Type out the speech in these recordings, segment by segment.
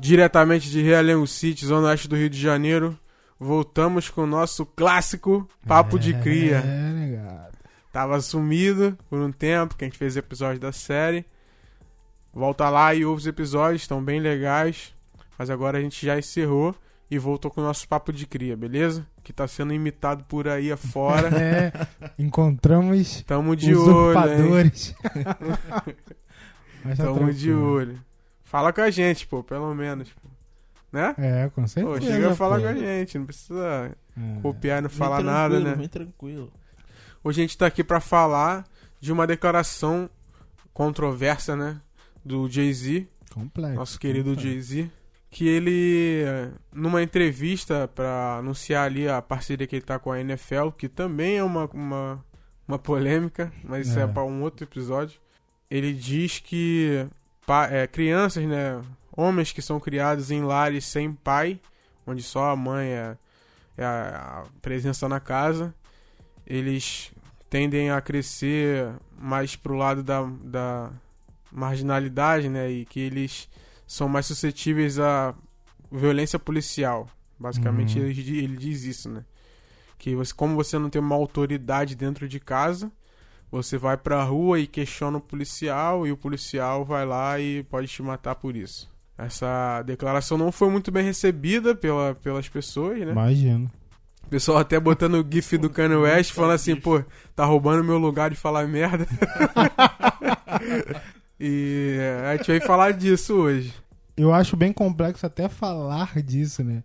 diretamente de Realengo City, zona oeste do Rio de Janeiro. Voltamos com o nosso clássico Papo de Cria. É, negado. Tava sumido por um tempo, que a gente fez episódios da série. Volta lá e ouve os episódios, estão bem legais. Mas agora a gente já encerrou e voltou com o nosso Papo de Cria, beleza? Que tá sendo imitado por aí afora. É, encontramos Tamo de olho, hein? usurpadores. Mas tá Tamo de tranquilo. olho. Fala com a gente, pô, pelo menos. pô. Né? É, com Pô, certeza. chega a falar pô. com a gente, não precisa É. copiar e não falar nada, né? Vem tranquilo. Hoje a gente tá aqui pra falar de uma declaração controversa, né? Do Jay-Z, Complexo. nosso querido. Jay-Z. Que ele, numa entrevista pra anunciar ali a parceria que ele tá com a NFL, que também é uma, uma, uma polêmica, mas isso é, É. pra um outro episódio. Ele diz que é, crianças, né? Homens que são criados em lares sem pai, onde só a mãe é, é a, presença na casa, eles tendem a crescer mais pro lado da, da marginalidade, né? E que eles são mais suscetíveis à violência policial. Basicamente, Uhum. ele, ele diz isso, né? Que você, como você não tem uma autoridade dentro de casa, você vai pra rua e questiona o policial e o policial vai lá e pode te matar por isso. Essa declaração não foi muito bem recebida pela, pelas pessoas, né? Imagino. O pessoal até botando o gif do Kanye West falando assim, pô, tá roubando meu lugar de falar merda. e a gente vai falar disso hoje. Eu acho bem complexo até falar disso, né?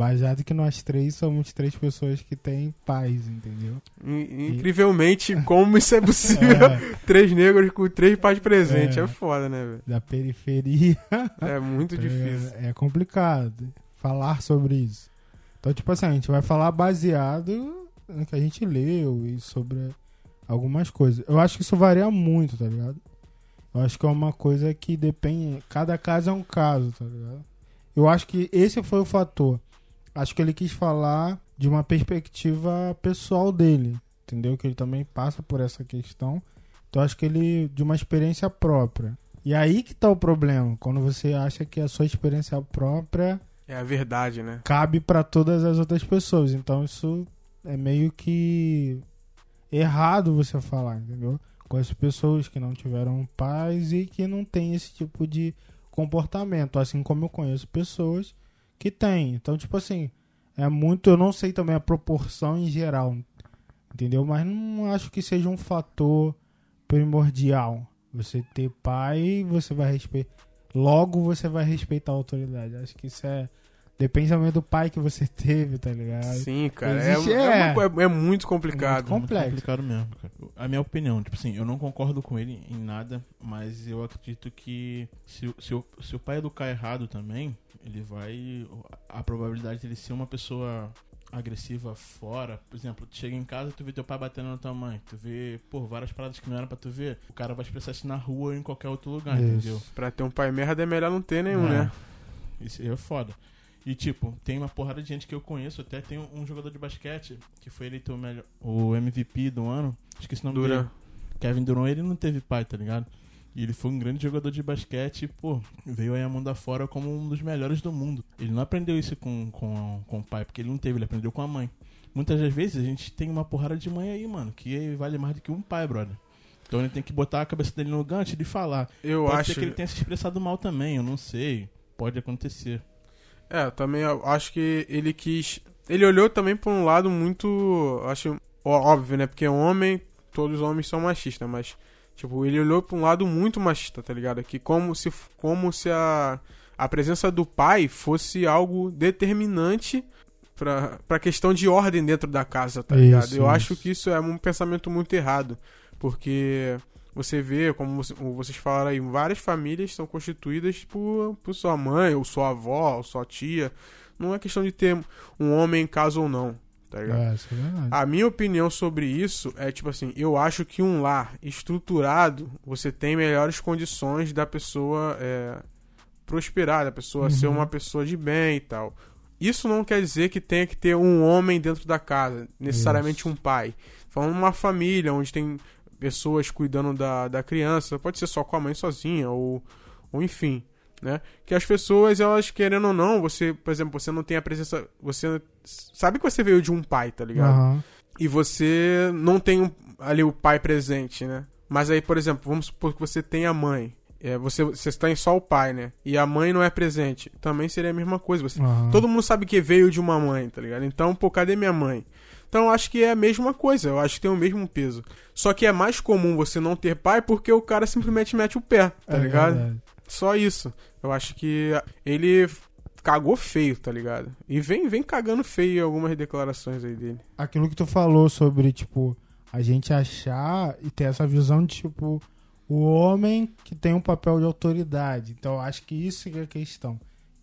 Baseado que nós três somos três pessoas que têm pais, entendeu? In- Incrivelmente, como isso é possível? É, três negros com três pais presentes. É, É. foda, né, velho? da periferia. É muito difícil. É, é complicado falar sobre isso. Então, tipo assim, a gente vai falar baseado no que a gente leu e sobre algumas coisas. Eu acho que isso varia muito, tá ligado? Eu acho que é uma coisa que depende. Cada caso é um caso, tá ligado? Eu acho que esse foi o fator. Acho que ele quis falar de uma perspectiva pessoal dele, entendeu? Que ele também passa por essa questão. Então acho que ele de uma experiência própria. E aí que tá o problema, quando você acha que a sua experiência própria É a verdade, né? cabe pra todas as outras pessoas. Então isso é meio que errado você falar, entendeu? Conheço pessoas que não tiveram pais e que não têm esse tipo de comportamento, assim como eu conheço pessoas que têm. Então, tipo assim, é muito, eu não sei também a proporção em geral, entendeu? Mas não acho que seja um fator primordial. Você ter pai, você vai respeitar. Logo você vai respeitar a autoridade. Acho que isso é. Depende também do pai que você teve, tá ligado? Sim, cara. É, Existe- é, é. uma- é- é muito complicado. É muito Muito Complexo. complicado mesmo, cara. A minha opinião, tipo assim, eu não concordo com ele em nada, mas eu acredito que se, o- se, o, se o pai educar errado também, ele vai. A probabilidade dele ser uma pessoa agressiva fora, por exemplo, tu chega em casa, tu vê teu pai batendo na tua mãe, tu vê, pô, várias paradas que não eram pra tu ver, o cara vai expressar isso na rua ou em qualquer outro lugar, Isso. entendeu? Pra ter um pai merda é melhor não ter nenhum, É. né? Isso aí é foda. E tipo, tem uma porrada de gente que eu conheço, até tem um, um jogador de basquete que foi eleito o, melhor, o MVP do ano, esqueci o nome dele. Dura. Kevin Durant, ele não teve pai, tá ligado? E ele foi um grande jogador de basquete e, pô, veio aí a mundo afora como um dos melhores do mundo. Ele não aprendeu isso com, com, com o pai, porque ele não teve, ele aprendeu com a mãe. Muitas das vezes a gente tem uma porrada de mãe aí, mano, que vale mais do que um pai, brother. Então ele tem que botar a cabeça dele no gancho e falar. Eu Pode acho. ser que ele tenha se expressado mal também, eu não sei. Pode acontecer. É, também acho que ele quis. Ele olhou também pra um lado muito. Acho óbvio, né? Porque homem, todos os homens são machistas, mas. Tipo, ele olhou pra um lado muito machista, tá ligado? Que como se, como se a, a presença do pai fosse algo determinante pra, pra questão de ordem dentro da casa, tá ligado? Isso, Eu isso. acho que isso é um pensamento muito errado. Porque você vê, como você- vocês falaram aí, várias famílias são constituídas por, por sua mãe, ou sua avó, ou sua tia. Não é questão de ter um homem em casa ou não, tá ligado? É, isso é verdade. A minha opinião sobre isso é tipo assim, eu acho que um lar estruturado, você tem melhores condições da pessoa é, prosperar, da pessoa Uhum. ser uma pessoa de bem e tal. Isso não quer dizer que tenha que ter um homem dentro da casa, necessariamente Isso. um pai. Falando uma família onde tem pessoas cuidando da, da criança, pode ser só com a mãe sozinha, ou, ou enfim. né? Que as pessoas, elas querendo ou não, você, por exemplo, você não tem a presença, você sabe que você veio de um pai, tá ligado? Aham. E você não tem um- ali o pai presente, né? Mas aí, por exemplo, vamos supor que você tem a mãe. É, você, você tem só o pai, né? E a mãe não é presente. Também seria a mesma coisa. Você, aham. Todo mundo sabe que veio de uma mãe, tá ligado? Então, pô, cadê minha mãe? Então, eu acho que é a mesma coisa. Eu acho que tem o mesmo peso. Só que é mais comum você não ter pai porque o cara simplesmente mete o pé, tá É ligado? verdade. Só isso. Eu acho que ele cagou feio, tá ligado? E vem, vem cagando feio em algumas declarações aí dele. Aquilo que tu falou sobre, tipo, a gente achar e ter essa visão de, tipo, o homem que tem um papel de autoridade. Então, eu acho que isso que é a questão.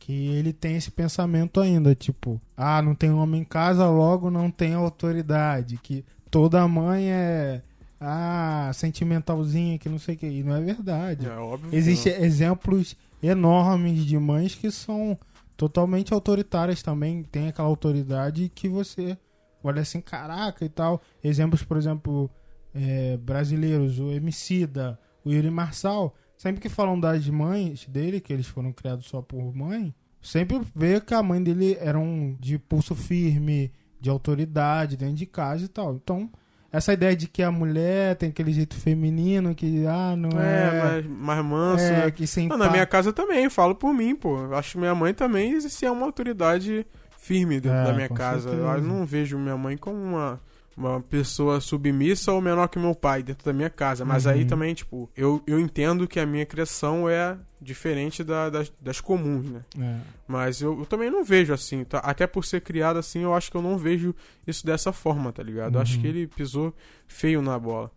Que ele tem esse pensamento ainda, tipo, ah, não tem homem em casa, logo não tem autoridade. Que toda mãe é, ah, sentimentalzinha, que não sei o que. E não é verdade. É óbvio. que Existem exemplos enormes de mães que são totalmente autoritárias também, tem aquela autoridade que você olha assim, caraca e tal. Exemplos, por exemplo, é, brasileiros, o Emicida, o Yuri Marçal, sempre que falam das mães dele, que eles foram criados só por mãe, sempre vê que a mãe dele era um de pulso firme, de autoridade dentro de casa e tal. Então, essa ideia de que a mulher tem aquele jeito feminino, que, ah, não é... É, mais, mais manso, é, né? que sem Não, na minha casa também, eu falo por mim, pô. Acho que minha mãe também existe uma autoridade firme dentro É, da minha casa. certeza. Eu não vejo minha mãe como uma, uma pessoa submissa ou menor que meu pai dentro da minha casa. Mas Uhum. aí também, tipo, eu, eu entendo que a minha criação é diferente da- das, das comuns, né? É. Mas eu, eu também não vejo assim, tá? Até por ser criado assim, eu acho que eu não vejo isso dessa forma, tá ligado? Eu acho Uhum. que ele pisou feio na bola.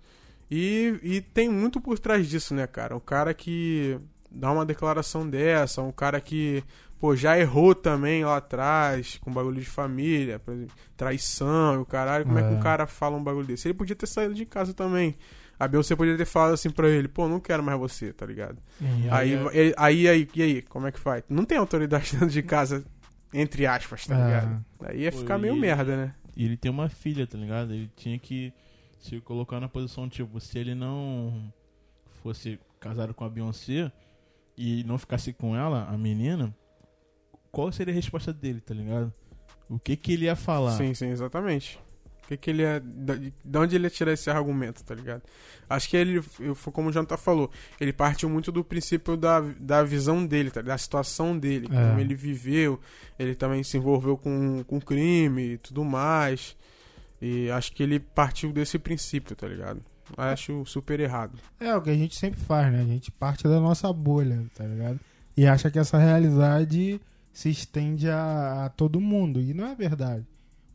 E, e tem muito por trás disso, né, cara? O cara que dá uma declaração dessa, um cara que, pô, já errou também lá atrás, com bagulho de família, por exemplo, traição e o caralho. Como é. que É. um cara fala um bagulho desse? Ele podia ter saído de casa também. A Beyoncé podia ter falado assim pra ele, pô, não quero mais você, tá ligado? Aí, aí- ele- aí, aí, e aí, como é que faz? Não tem autoridade dentro de casa, entre aspas, tá É. ligado? Aí ia Pô, ficar meio e- merda, né? E ele tem uma filha, tá ligado? Ele tinha que se colocar na posição, tipo, se ele não fosse casado com a Beyoncé e não ficasse com ela, a menina, qual seria a resposta dele, tá ligado? O que que ele ia falar? Sim, sim, exatamente. O que, que ele ia. De onde ele ia tirar esse argumento, tá ligado? Acho que ele, como o Jonathan falou, ele partiu muito do princípio da, da visão dele, tá, da situação dele, É. como ele viveu, ele também se envolveu com, com crime e tudo mais. E acho que ele partiu desse princípio, tá ligado? Acho super errado. É o que a gente sempre faz, né? A gente parte da nossa bolha, tá ligado? E acha que essa realidade se estende a, a todo mundo. E não é verdade.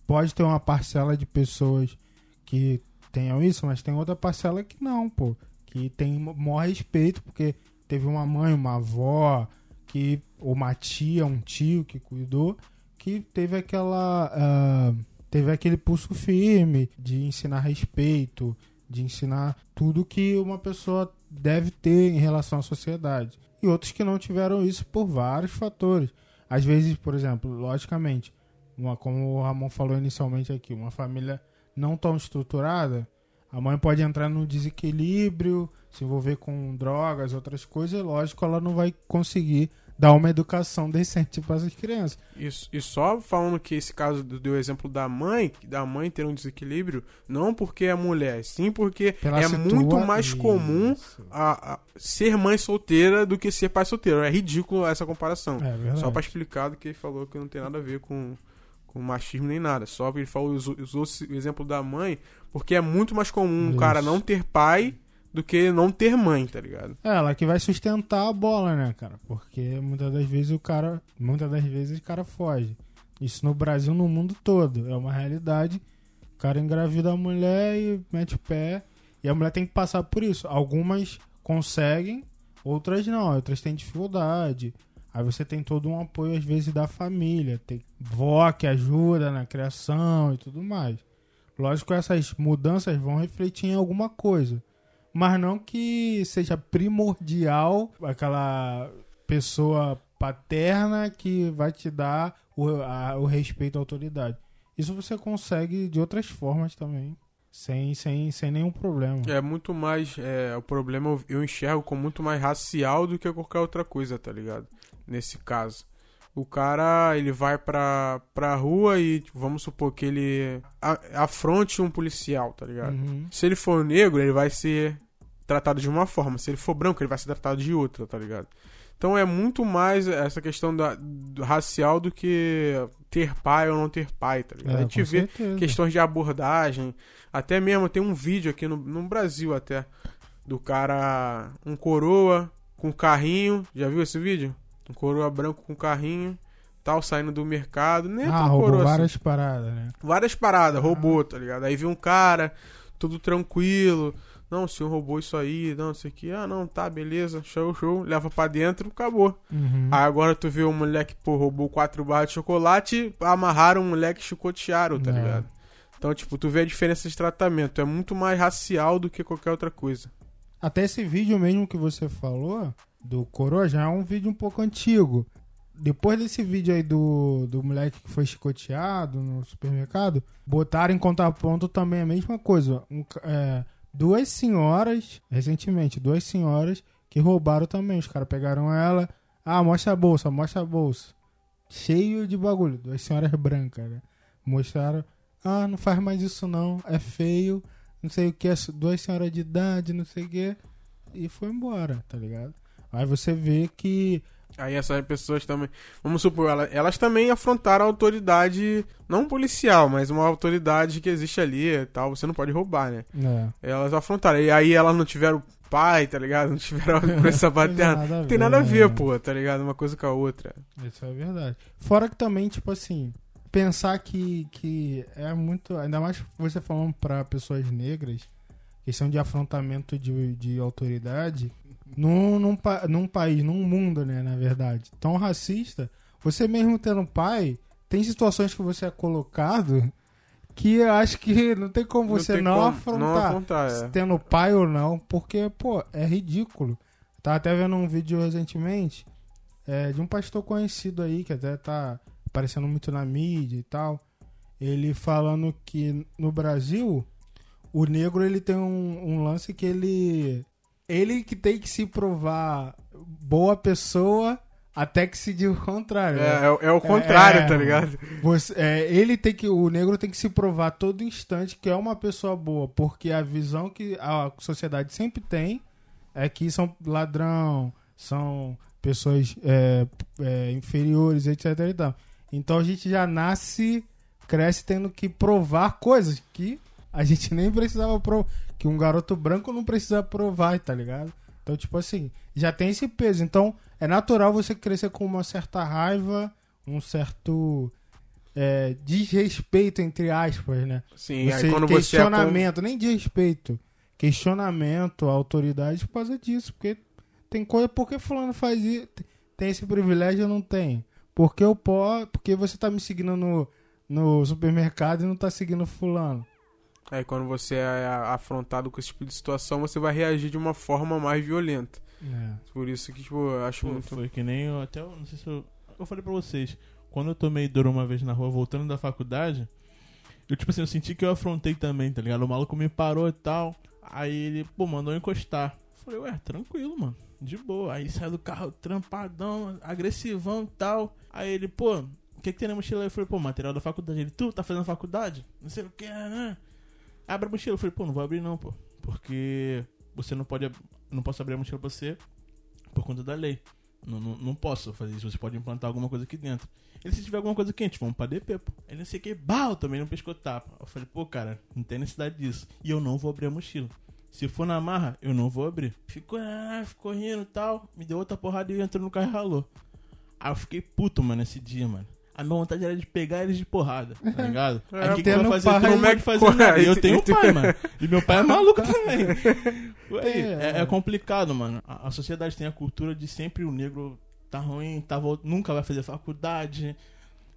Pode ter uma parcela de pessoas que tenham isso, mas tem outra parcela que não, pô. Que tem maior respeito, porque teve uma mãe, uma avó, que, ou uma tia, um tio que cuidou, que teve aquela. ah, teve aquele pulso firme de ensinar respeito, de ensinar tudo que uma pessoa deve ter em relação à sociedade. E outros que não tiveram isso por vários fatores. Às vezes, por exemplo, logicamente, uma, como o Ramon falou inicialmente aqui, uma família não tão estruturada, a mãe pode entrar no desequilíbrio, se envolver com drogas, outras coisas, e lógico, ela não vai conseguir dar uma educação decente para essas crianças. Isso, e só falando que esse caso do, do exemplo da mãe, da mãe ter um desequilíbrio, não porque é mulher, sim porque Pela é muito mais comum Isso. a, a ser mãe solteira do que ser pai solteiro. É ridículo essa comparação. É. Só pra explicar do que ele falou que não tem nada a ver com, com machismo nem nada. Só que ele falou, usou, usou o exemplo da mãe, porque é muito mais comum um Isso. cara não ter pai do que não ter mãe, tá ligado? É, ela que vai sustentar a bola, né, cara? Porque muitas das vezes o cara. Muitas das vezes o cara foge. Isso no Brasil, no mundo todo. É uma realidade. O cara engravida a mulher e mete o pé. E a mulher tem que passar por isso. Algumas conseguem, outras não. Outras têm dificuldade. Aí você tem todo um apoio, às vezes, da família. Tem vó que ajuda na criação e tudo mais. Lógico que essas mudanças vão refletir em alguma coisa mas não que seja primordial aquela pessoa paterna que vai te dar o, a- o respeito à autoridade. Isso você consegue de outras formas também, sem, sem, sem nenhum problema. É muito mais. É, o problema eu- eu enxergo como muito mais racial do que qualquer outra coisa, tá ligado? Nesse caso. O cara, ele vai pra, pra rua e tipo, vamos supor que ele a- afronte um policial, tá ligado? Uhum. Se ele for negro, ele vai ser tratado de uma forma. Se ele for branco, ele vai ser tratado de outra, tá ligado? Então é muito mais essa questão da, do racial do que ter pai ou não ter pai, tá ligado? É, a gente vê certeza. questões de abordagem. Até mesmo tem um vídeo aqui no, no Brasil até. Do cara. Um coroa com carrinho. Já viu esse vídeo? Um coroa branco com carrinho. Tal, saindo do mercado. Nem é Ah, roubou coroa assim. várias paradas, né? Várias paradas, roubou, tá ligado? Aí viu um cara, tudo tranquilo. Não, o senhor roubou isso aí, não, isso aqui. Ah, não, tá, beleza. Show, show. Leva pra dentro, acabou. Uhum. Aí agora tu vê um moleque, pô, roubou quatro barras de chocolate, amarraram um moleque e chicotearam, tá É. ligado? Então, tipo, tu vê a diferença de tratamento. É muito mais racial do que qualquer outra coisa. Até esse vídeo mesmo que você falou, do Coroa, já é um vídeo um pouco antigo. Depois desse vídeo aí do, do moleque que foi chicoteado no supermercado, botaram em contraponto também a mesma coisa. Um é, duas senhoras, recentemente, duas senhoras que roubaram também. Os caras pegaram ela. Ah, mostra a bolsa, mostra a bolsa. Cheio de bagulho. Duas senhoras brancas, né? Mostraram. Ah, não faz mais isso não. É feio. Não sei o que. Duas senhoras de idade, não sei o que. E foi embora, tá ligado? Aí você vê que. Aí essas pessoas também. Vamos supor, ela- elas também afrontaram a autoridade, não policial, mas uma autoridade que existe ali e tal. Você não pode roubar, né? É. Elas afrontaram. E aí elas não tiveram pai, tá ligado? Não tiveram presença paterna. Nada a Não tem nada a ver, né? pô, tá ligado? Uma coisa com a outra. Isso é verdade. Fora que também, tipo assim, pensar que, que é muito. Ainda mais você falando pra pessoas negras, questão de afrontamento de, de autoridade, num, num, num país, num mundo, né, na verdade, tão racista, você mesmo tendo pai, tem situações que você é colocado que eu acho que não tem como você tem não, como afrontar. Não afrontar, é. tendo pai ou não, porque, pô, é ridículo. Tava até vendo um vídeo recentemente é, de um pastor conhecido aí, que até tá aparecendo muito na mídia e tal. Ele falando que no Brasil, o negro ele tem um, um lance que ele. Ele que tem que se provar boa pessoa até que se diga o contrário. né? É, é, é o contrário, É. tá ligado? Você, é, ele tem que, o negro tem que se provar a todo instante que é uma pessoa boa, porque a visão que a sociedade sempre tem é que são ladrão, são pessoas é, é, inferiores, etc. E tal. Então a gente já nasce, cresce tendo que provar coisas que a gente nem precisava provar, que um garoto branco não precisa provar, tá ligado? Então, tipo assim, já tem esse peso. Então, é natural você crescer com uma certa raiva, um certo é, desrespeito, entre aspas, né? Sim, Você- aí quando você é com- questionamento, nem de respeito. Questionamento autoridade por causa disso. Porque tem coisa. Por que fulano faz isso? Tem esse privilégio eu não tenho. Porque eu posso. Porque você tá me seguindo no, no supermercado e não tá seguindo fulano. Aí quando você é afrontado com esse tipo de situação, você vai reagir de uma forma mais violenta. É. Por isso que, tipo, eu acho Pô, muito. Foi que nem eu, até, eu não sei se eu, eu falei pra vocês, quando eu tomei dor uma vez na rua voltando da faculdade, eu tipo assim, eu senti que eu afrontei também, tá ligado? O maluco me parou e tal, aí ele, pô, mandou eu encostar. Falei, ué, tranquilo, mano, de boa. Aí sai do carro trampadão, agressivão e tal. Aí ele, pô, o que que tem na mochila? Eu falei, pô, material da faculdade. Ele, tu tá fazendo faculdade? Não sei o que, né? Abre a mochila. Eu falei, pô, não vou abrir não, pô. Porque você não pode, não posso abrir a mochila pra você por conta da lei. Não, não, não posso fazer isso, você pode implantar alguma coisa aqui dentro. Ele, se tiver alguma coisa quente, vamos pra DP, pô. Ele não sei o que, bal, também não pescou tapa. Eu falei, pô, cara, não tem necessidade disso. E eu não vou abrir a mochila. Se for na marra, eu não vou abrir. Ficou, ah, ficou rindo e tal. Me deu outra porrada e entrou no carro e ralou. Aí eu fiquei puto, mano, esse dia, mano. A minha vontade era de pegar eles de porrada, tá ligado? É, Aí o que, que vai tendo fazer? pai, não é pode que- fazer nada. E eu tenho um pai, mano. E meu pai é maluco também. Aí, É, é, é complicado, mano. A, a sociedade tem a cultura de sempre o negro tá ruim, tá, nunca vai fazer faculdade.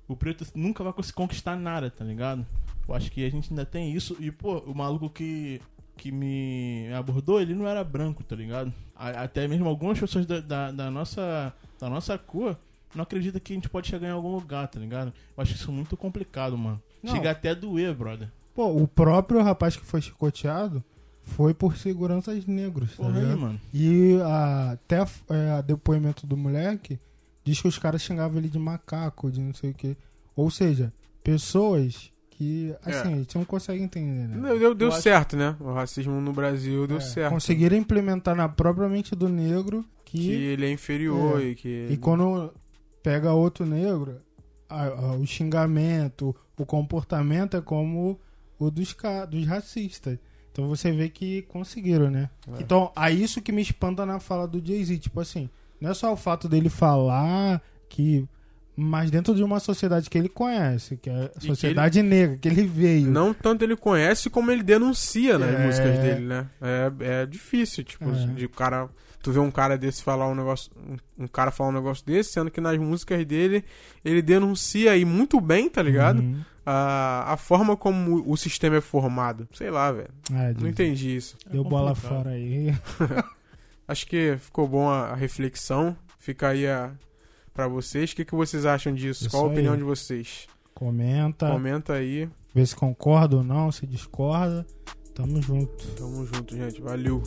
O preto nunca vai conseguir conquistar nada, tá ligado? Eu acho que a gente ainda tem isso. E, pô, o maluco que, que me abordou, ele não era branco, tá ligado? Até mesmo algumas pessoas da, da, da nossa, da nossa cor não acreditam que a gente pode chegar em algum lugar, tá ligado? Eu acho isso muito complicado, mano. Não. Chega até a doer, brother. Pô, o próprio rapaz que foi chicoteado foi por seguranças negros, tá Porra aí, ligado? mano. E a, até é, depoimento do moleque diz que os caras xingavam ele de macaco, de não sei o que. Ou seja, pessoas que, assim, É. a gente não consegue entender, né? Deu, deu, deu Eu acho- certo, né? O racismo no Brasil deu É, certo. Conseguiram implementar na própria mente do negro Que que, ele é inferior É. e que. e quando pega outro negro, a- a- o xingamento, o comportamento é como o dos, dos racistas. Então você vê que conseguiram, né? É. Então, é isso que me espanta na fala do Jay-Z. Tipo assim, não é só o fato dele falar que. Mas dentro de uma sociedade que ele conhece, que é a sociedade negra, que ele veio. Não tanto ele conhece como ele denuncia nas É. músicas dele, né? É, é difícil, tipo, É. de o cara. Tu vê um cara desse falar um negócio. Um, um cara falar um negócio desse, sendo que nas músicas dele ele denuncia aí muito bem, tá ligado? Uhum. A, a forma como o sistema é formado. Sei lá, velho. É, Não entendi isso. Deu É bola fora aí. Acho que ficou bom a, a reflexão. Fica aí a, pra vocês. O que, que vocês acham disso? Isso Qual a opinião aí. de vocês? Comenta, Comenta aí. vê se concorda ou não, se discorda. Tamo junto. Tamo junto, gente. Valeu.